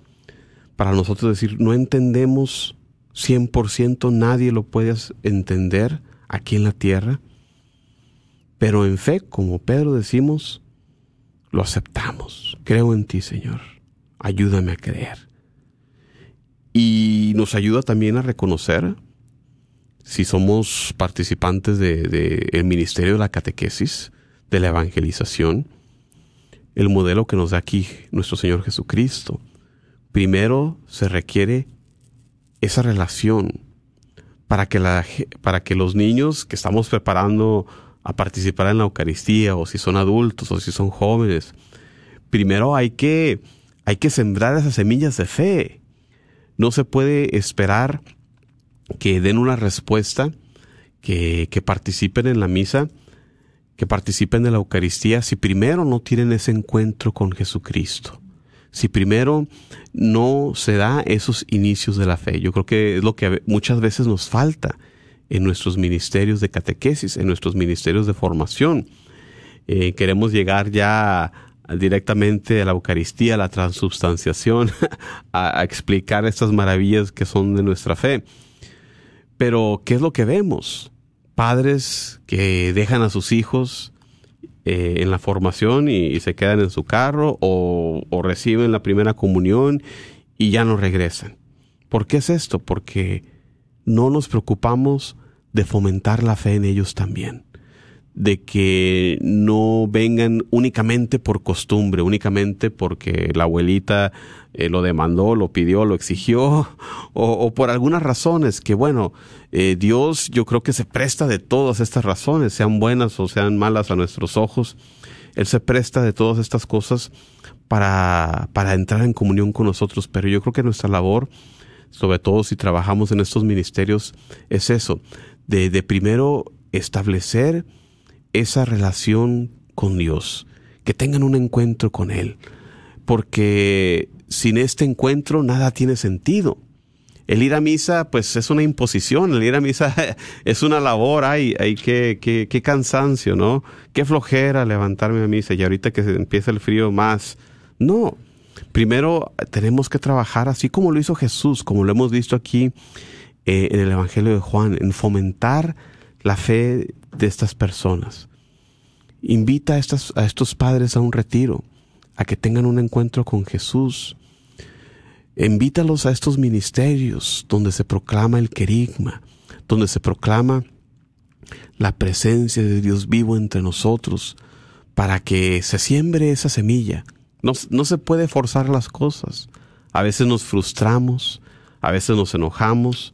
Para nosotros decir, no entendemos 100%, nadie lo puede entender aquí en la tierra, pero en fe, como Pedro decimos, lo aceptamos. Creo en ti, Señor. Ayúdame a creer. Y nos ayuda también a reconocer si somos participantes del de, ministerio de la catequesis, de la evangelización, el modelo que nos da aquí nuestro Señor Jesucristo. Primero se requiere esa relación para que, la, para que los niños que estamos preparando a participar en la Eucaristía o si son adultos o si son jóvenes. Primero hay que, hay que sembrar esas semillas de fe. No se puede esperar que den una respuesta, que, que participen en la misa, que participen de la Eucaristía si primero no tienen ese encuentro con Jesucristo. Si primero no se da esos inicios de la fe. Yo creo que es lo que muchas veces nos falta en nuestros ministerios de catequesis, en nuestros ministerios de formación. Eh, queremos llegar ya directamente a la Eucaristía, a la transubstanciación, a, explicar estas maravillas que son de nuestra fe. Pero, ¿qué es lo que vemos? Padres que dejan a sus hijos eh, en la formación y, se quedan en su carro o, o reciben la primera comunión y ya no regresan. ¿Por qué es esto? Porque no nos preocupamos de fomentar la fe en ellos también, de que no vengan únicamente por costumbre, únicamente porque la abuelita eh, lo demandó, lo pidió, lo exigió, o, por algunas razones que, bueno, eh, Dios yo creo que se presta de todas estas razones, sean buenas o sean malas a nuestros ojos, Él se presta de todas estas cosas para, para entrar en comunión con nosotros, pero yo creo que nuestra labor, sobre todo si trabajamos en estos ministerios, es eso, de, primero establecer esa relación con Dios, que tengan un encuentro con Él, porque sin este encuentro nada tiene sentido. El ir a misa, pues es una imposición, el ir a misa es una labor, hay, hay que, qué cansancio, ¿no? Qué flojera levantarme a misa y ahorita que se empieza el frío más. No, primero tenemos que trabajar así como lo hizo Jesús, como lo hemos visto aquí eh, en el Evangelio de Juan, en fomentar la fe de estas personas. Invita a, estas, a estos padres a un retiro, a que tengan un encuentro con Jesús. Invítalos a estos ministerios donde se proclama el querigma, donde se proclama la presencia de Dios vivo entre nosotros, para que se siembre esa semilla. No, no se puede forzar las cosas. A veces nos frustramos, a veces nos enojamos,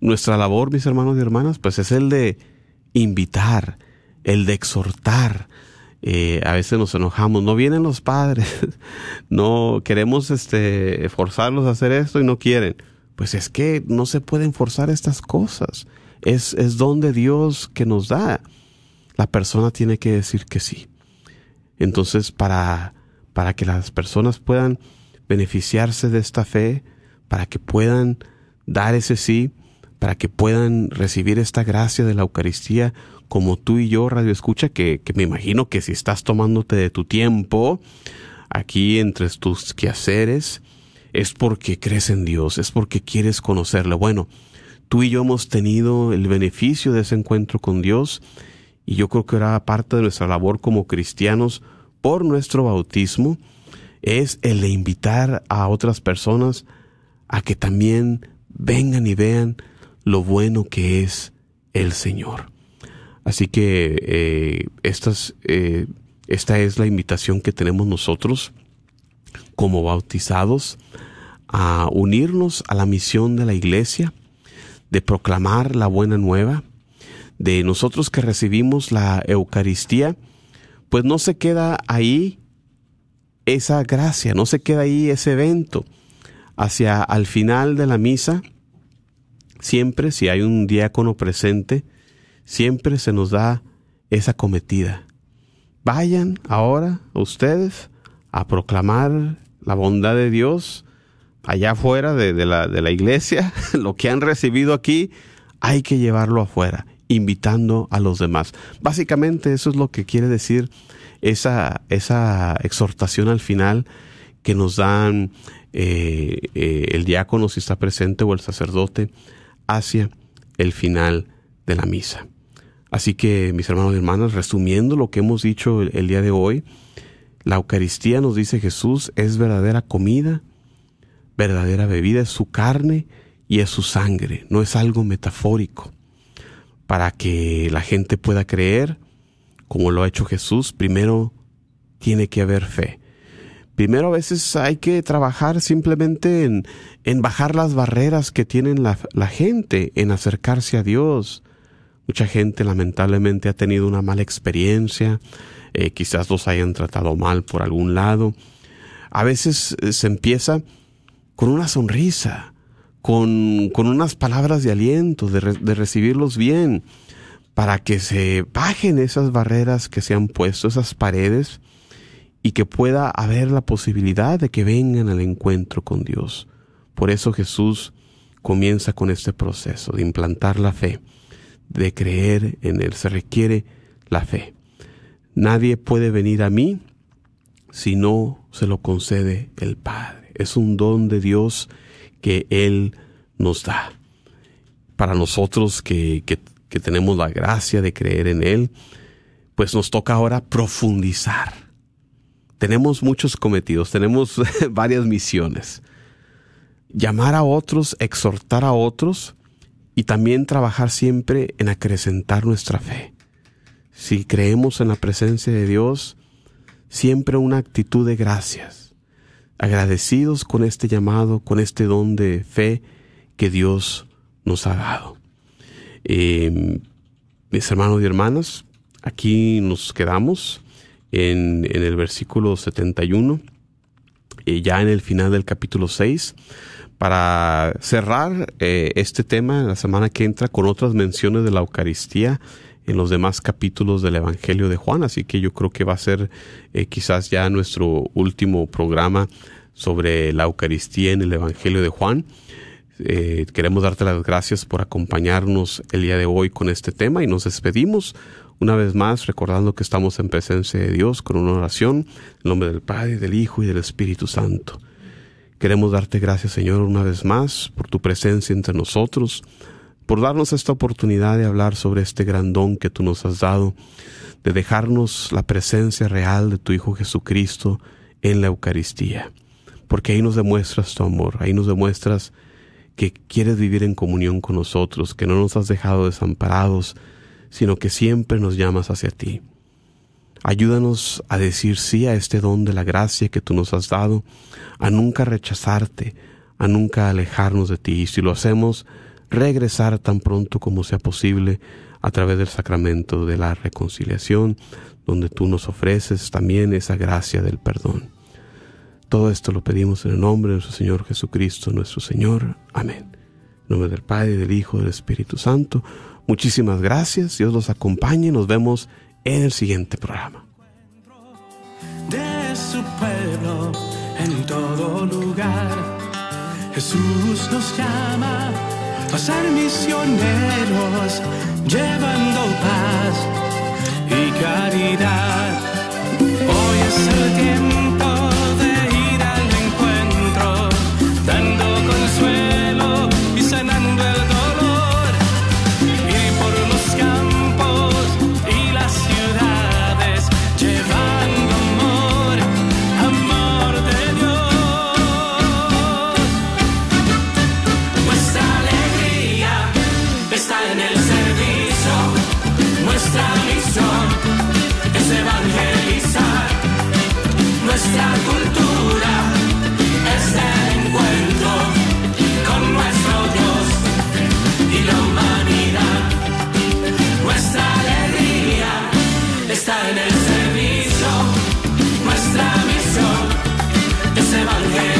nuestra labor, mis hermanos y hermanas, pues es el de invitar, el de exhortar, eh, a veces nos enojamos, no vienen los padres, no queremos este, forzarlos a hacer esto y no quieren. Pues es que no se pueden forzar estas cosas. Es, es don de Dios que nos da. La persona tiene que decir que sí. Entonces, para, para que las personas puedan beneficiarse de esta fe, para que puedan dar ese sí, para que puedan recibir esta gracia de la Eucaristía, como tú y yo, Radio Escucha, que, que me imagino que si estás tomándote de tu tiempo aquí entre tus quehaceres, es porque crees en Dios, es porque quieres conocerle. Bueno, tú y yo hemos tenido el beneficio de ese encuentro con Dios y yo creo que era parte de nuestra labor como cristianos por nuestro bautismo es el de invitar a otras personas a que también vengan y vean lo bueno que es el Señor. Así que eh, eh, esta es la invitación que tenemos nosotros como bautizados a unirnos a la misión de la iglesia, de proclamar la buena nueva, de nosotros que recibimos la Eucaristía, pues no se queda ahí esa gracia, no se queda ahí ese evento. Hacia al final de la misa, siempre si hay un diácono presente, siempre se nos da esa cometida. Vayan ahora ustedes a proclamar la bondad de Dios allá afuera de, la, de la iglesia, lo que han recibido aquí, hay que llevarlo afuera, invitando a los demás. Básicamente eso es lo que quiere decir esa, esa exhortación al final que nos dan eh, eh, el diácono si está presente o el sacerdote hacia el final de la misa. Así que, mis hermanos y hermanas, resumiendo lo que hemos dicho el, día de hoy, la Eucaristía nos dice Jesús es verdadera comida, verdadera bebida, es su carne y es su sangre, no es algo metafórico. Para que la gente pueda creer, como lo ha hecho Jesús, primero tiene que haber fe. Primero a veces hay que trabajar simplemente en, en bajar las barreras que tienen la, gente, en acercarse a Dios, Mucha gente lamentablemente ha tenido una mala experiencia, eh, quizás los hayan tratado mal por algún lado. A veces eh, se empieza con una sonrisa, con, con unas palabras de aliento, de, de recibirlos bien, para que se bajen esas barreras que se han puesto, esas paredes, y que pueda haber la posibilidad de que vengan al encuentro con Dios. Por eso Jesús comienza con este proceso de implantar la fe de creer en Él. Se requiere la fe. Nadie puede venir a mí si no se lo concede el Padre. Es un don de Dios que Él nos da. Para nosotros que, que, que tenemos la gracia de creer en Él, pues nos toca ahora profundizar. Tenemos muchos cometidos, tenemos varias misiones. Llamar a otros, exhortar a otros, y también trabajar siempre en acrecentar nuestra fe. Si creemos en la presencia de Dios, siempre una actitud de gracias, agradecidos con este llamado, con este don de fe que Dios nos ha dado. Em, mis hermanos y hermanas, aquí nos quedamos en, en el versículo 71, y ya en el final del capítulo 6 para cerrar eh, este tema la semana que entra con otras menciones de la Eucaristía en los demás capítulos del Evangelio de Juan, así que yo creo que va a ser eh, quizás ya nuestro último programa sobre la Eucaristía en el Evangelio de Juan. Eh, queremos darte las gracias por acompañarnos el día de hoy con este tema y nos despedimos una vez más recordando que estamos en presencia de Dios con una oración en nombre del Padre, del Hijo y del Espíritu Santo. Queremos darte gracias, Señor, una vez más por tu presencia entre nosotros, por darnos esta oportunidad de hablar sobre este gran don que tú nos has dado, de dejarnos la presencia real de tu Hijo Jesucristo en la Eucaristía. Porque ahí nos demuestras tu amor, ahí nos demuestras que quieres vivir en comunión con nosotros, que no nos has dejado desamparados, sino que siempre nos llamas hacia ti. Ayúdanos a decir sí a este don de la gracia que tú nos has dado, a nunca rechazarte, a nunca alejarnos de ti. Y si lo hacemos, regresar tan pronto como sea posible a través del sacramento de la reconciliación, donde tú nos ofreces también esa gracia del perdón. Todo esto lo pedimos en el nombre de nuestro Señor Jesucristo, nuestro Señor. Amén. En nombre del Padre, del Hijo, del Espíritu Santo. Muchísimas gracias. Dios los acompañe. Nos vemos en el siguiente programa. De su pueblo en todo lugar. Jesús nos llama a ser misioneros, llevando paz y caridad. Hoy es el tiempo es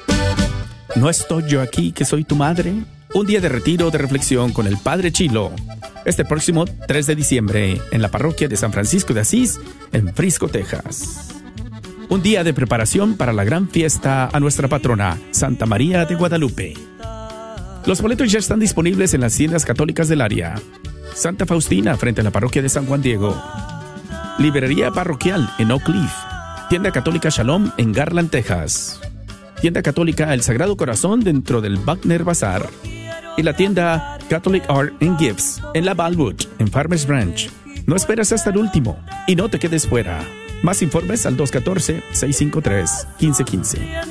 ¿No estoy yo aquí que soy tu madre? Un día de retiro de reflexión con el Padre Chilo. Este próximo 3 de diciembre en la parroquia de San Francisco de Asís, en Frisco, Texas. Un día de preparación para la gran fiesta a nuestra patrona, Santa María de Guadalupe. Los boletos ya están disponibles en las tiendas católicas del área. Santa Faustina frente a la parroquia de San Juan Diego. Librería parroquial en Oak Cliff. Tienda católica Shalom en Garland, Texas. Tienda católica El Sagrado Corazón dentro del Wagner Bazar. Y la tienda Catholic Art and Gifts en la Balwood, en Farmers Branch. No esperes hasta el último y no te quedes fuera. Más informes al 214-653-1515.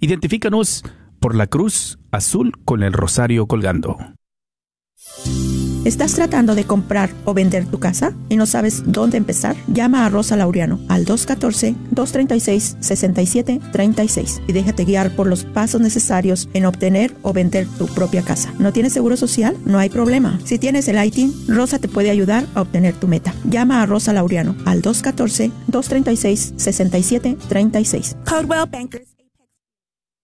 Identifícanos por la cruz azul con el rosario colgando. ¿Estás tratando de comprar o vender tu casa y no sabes dónde empezar? Llama a Rosa Laureano al 214-236-6736 y déjate guiar por los pasos necesarios en obtener o vender tu propia casa. ¿No tienes seguro social? No hay problema. Si tienes el ITIN, Rosa te puede ayudar a obtener tu meta. Llama a Rosa Laureano al 214-236-6736. Coldwell Bankers